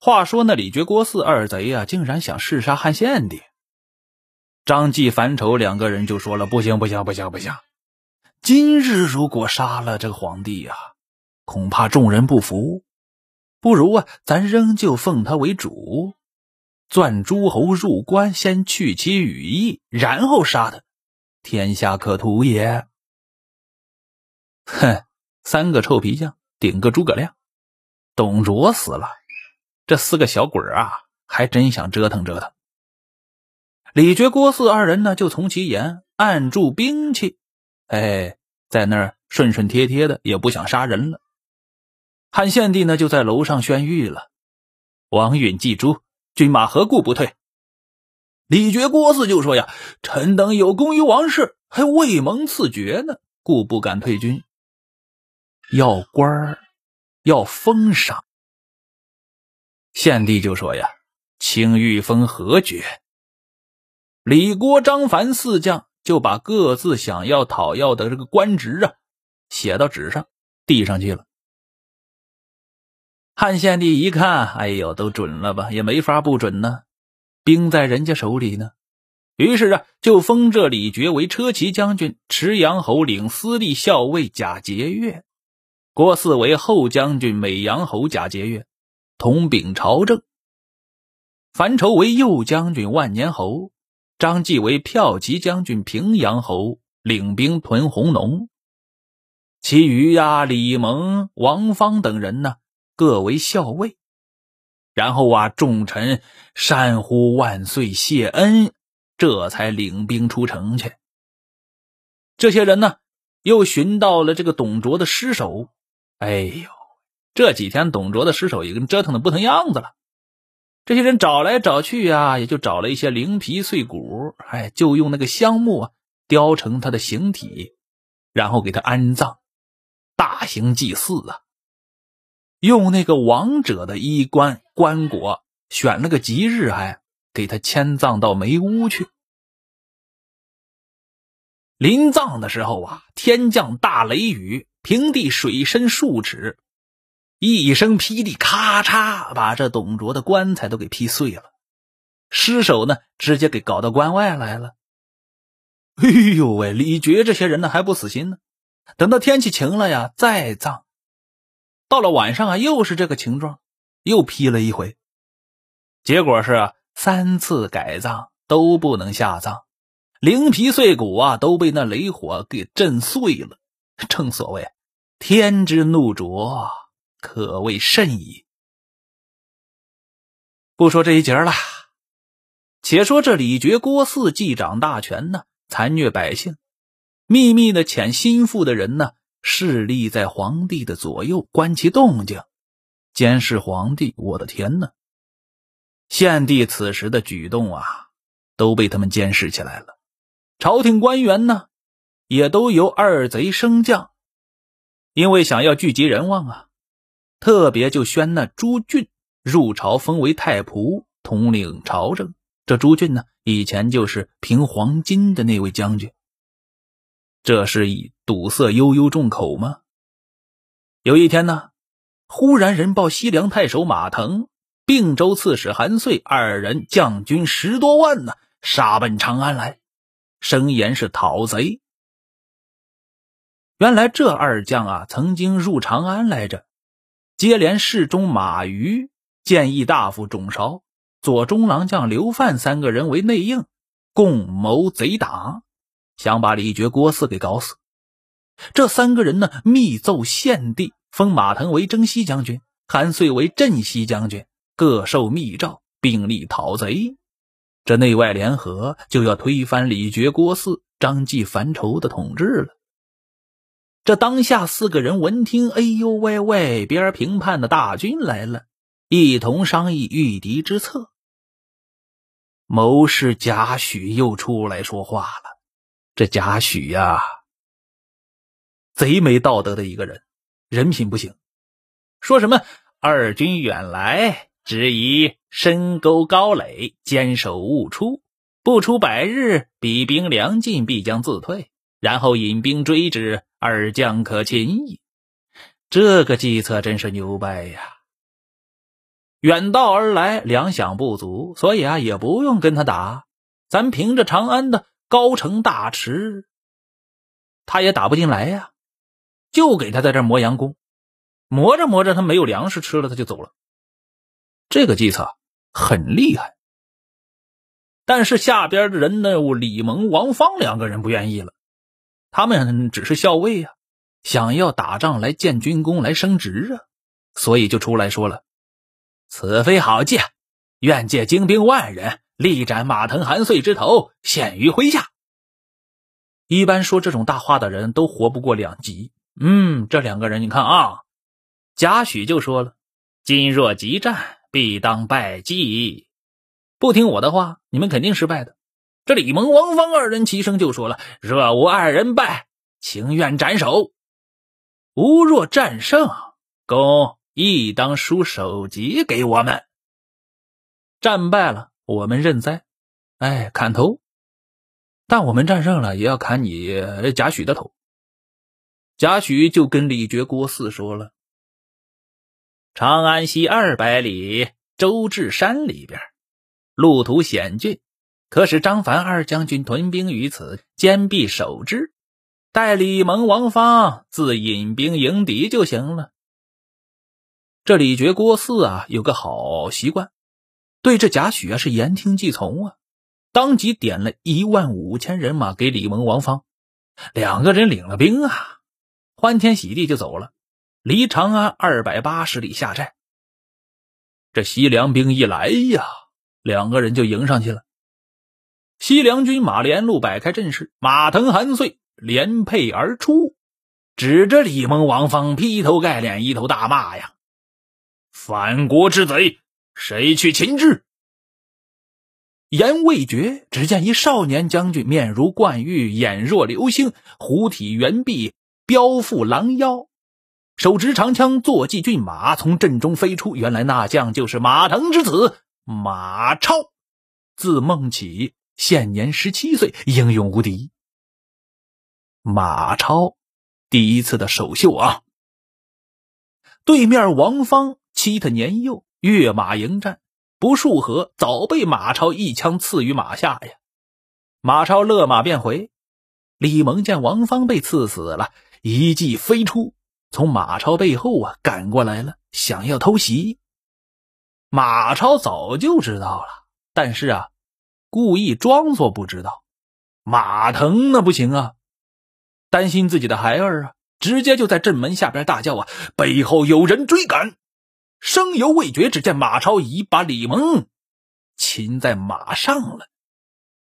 话说那李傕、郭汜二贼呀，竟然想弑杀汉献帝。张继、樊稠两个人就说了：“不行，不行，不行，不行！今日如果杀了这个皇帝呀，恐怕众人不服。不如啊，咱仍旧奉他为主，钻诸侯入关，先去其羽翼，然后杀他，天下可图也。”哼，三个臭皮匠顶个诸葛亮，董卓死了。这四个小鬼啊，还真想折腾折腾。李傕、郭汜二人呢，就从其言，按住兵器，哎，在那儿顺顺帖帖的，也不想杀人了。汉献帝呢，就在楼上宣谕了：“王允、季朱，军马何故不退？”李傕、郭汜就说：“呀，臣等有功于王室，还未蒙赐爵呢，故不敢退军。要官儿，要封赏。”献帝就说：“呀，卿欲封何爵？”李郭张樊四将就把各自想要讨要的这个官职啊，写到纸上递上去了。汉献帝一看，哎呦，都准了吧？也没法不准呢，兵在人家手里呢。于是啊，就封这李傕为车骑将军，池阳侯领司隶校尉贾节钺，郭汜为后将军、美阳侯贾节钺。统秉朝政，樊稠为右将军、万年侯；张继为骠骑将军、平阳侯，领兵屯弘农。其余呀，李蒙、王方等人呢，各为校尉。然后啊，众臣山呼万岁谢恩，这才领兵出城去。这些人呢，又寻到了这个董卓的尸首。哎呦！这几天，董卓的尸首已经折腾的不成样子了。这些人找来找去呀，也就找了一些灵皮碎骨，哎，就用那个香木啊雕成他的形体，然后给他安葬，大型祭祀啊。用那个王者的衣冠棺椁，选了个吉日，还给他迁葬到梅屋去。临葬的时候啊，天降大雷雨，平地水深数尺。一声霹雳，咔嚓，把这董卓的棺材都给劈碎了，尸首呢，直接给搞到关外来了。哎呦喂，李傕这些人呢还不死心呢，等到天气晴了呀，再葬。到了晚上啊，又是这个情状，又劈了一回，结果是三次改葬都不能下葬，灵皮碎骨啊都被那雷火给震碎了。正所谓天之怒灼。可谓甚矣。不说这一节了，且说这李傕、郭汜既掌大权呢，残虐百姓，秘密的遣心腹的人呢，势力在皇帝的左右，观其动静，监视皇帝。我的天哪！献帝此时的举动啊，都被他们监视起来了。朝廷官员呢，也都由二贼升降，因为想要聚集人望啊。特别就宣那朱俊入朝，封为太仆，统领朝政。这朱俊呢，以前就是平黄金的那位将军。这是以堵塞悠悠众口吗？有一天呢，忽然人报西凉太守马腾、并州刺史韩遂二人将军十多万呢，杀奔长安来，声言是讨贼。原来这二将啊，曾经入长安来着。接连侍中马瑜、谏议大夫种韶、左中郎将刘范三个人为内应，共谋贼党，想把李傕、郭汜给搞死。这三个人呢，密奏献帝，封马腾为征西将军，韩遂为镇西将军，各受密诏，并力讨贼。这内外联合，就要推翻李傕、郭汜、张继、樊稠的统治了。这当下四个人闻听，哎呦喂喂，边评判的大军来了，一同商议御敌之策。谋士贾诩又出来说话了。这贾诩呀，贼没道德的一个人，人品不行。说什么二军远来，只宜深沟高垒，坚守勿出，不出百日，彼兵粮尽，必将自退。然后引兵追之，二将可擒矣。这个计策真是牛掰呀！远道而来，粮饷不足，所以啊，也不用跟他打。咱凭着长安的高城大池，他也打不进来呀。就给他在这磨洋工，磨着磨着，他没有粮食吃了，他就走了。这个计策很厉害。但是下边的人呢，李蒙、王方两个人不愿意了。他们只是校尉呀，想要打仗来建军功，来升职啊，所以就出来说了。此非好计，愿借精兵万人，力斩马腾、韩遂之头，献于麾下。一般说这种大话的人都活不过两集。嗯，这两个人，你看啊，贾诩就说了：“今若急战，必当败绩。不听我的话，你们肯定失败的。”这李蒙、王方二人齐声就说了：“若无二人败，情愿斩首；吾若战胜，公。”亦当书首级给我们。战败了，我们认栽，哎，砍头；但我们战胜了，也要砍你贾诩的头。贾诩就跟李傕郭汜说了：“长安西二百里，周至山里边，路途险峻，可使张凡二将军屯兵于此，坚壁守之，待李蒙、王方自引兵迎敌就行了。”这李傕郭汜啊，有个好习惯，对这贾诩啊是言听计从啊，当即点了一万五千人马给李蒙、王方两个人领了兵啊，欢天喜地就走了，离长安二百八十里下寨。这西凉兵一来呀，两个人就迎上去了。西凉军马连路摆开阵势，马腾、韩遂连配而出，指着李蒙、王方劈头盖脸一头大骂呀！反国之贼，谁去擒之？言未绝，只见一少年将军，面如冠玉，眼若流星，虎体圆臂，彪腹狼腰，手执长枪，坐骑骏马，从阵中飞出。原来那将就是马腾之子马超，字孟起，现年十七岁，英勇无敌。马超第一次的首秀啊！对面王方。欺他年幼，跃马迎战，不数合，早被马超一枪刺于马下呀！马超勒马便回。李蒙见王方被刺死了，一骑飞出，从马超背后啊赶过来了，想要偷袭。马超早就知道了，但是啊，故意装作不知道。马腾那不行啊，担心自己的孩儿啊，直接就在正门下边大叫啊：“背后有人追赶！”声犹未绝，只见马超已把李蒙擒在马上了。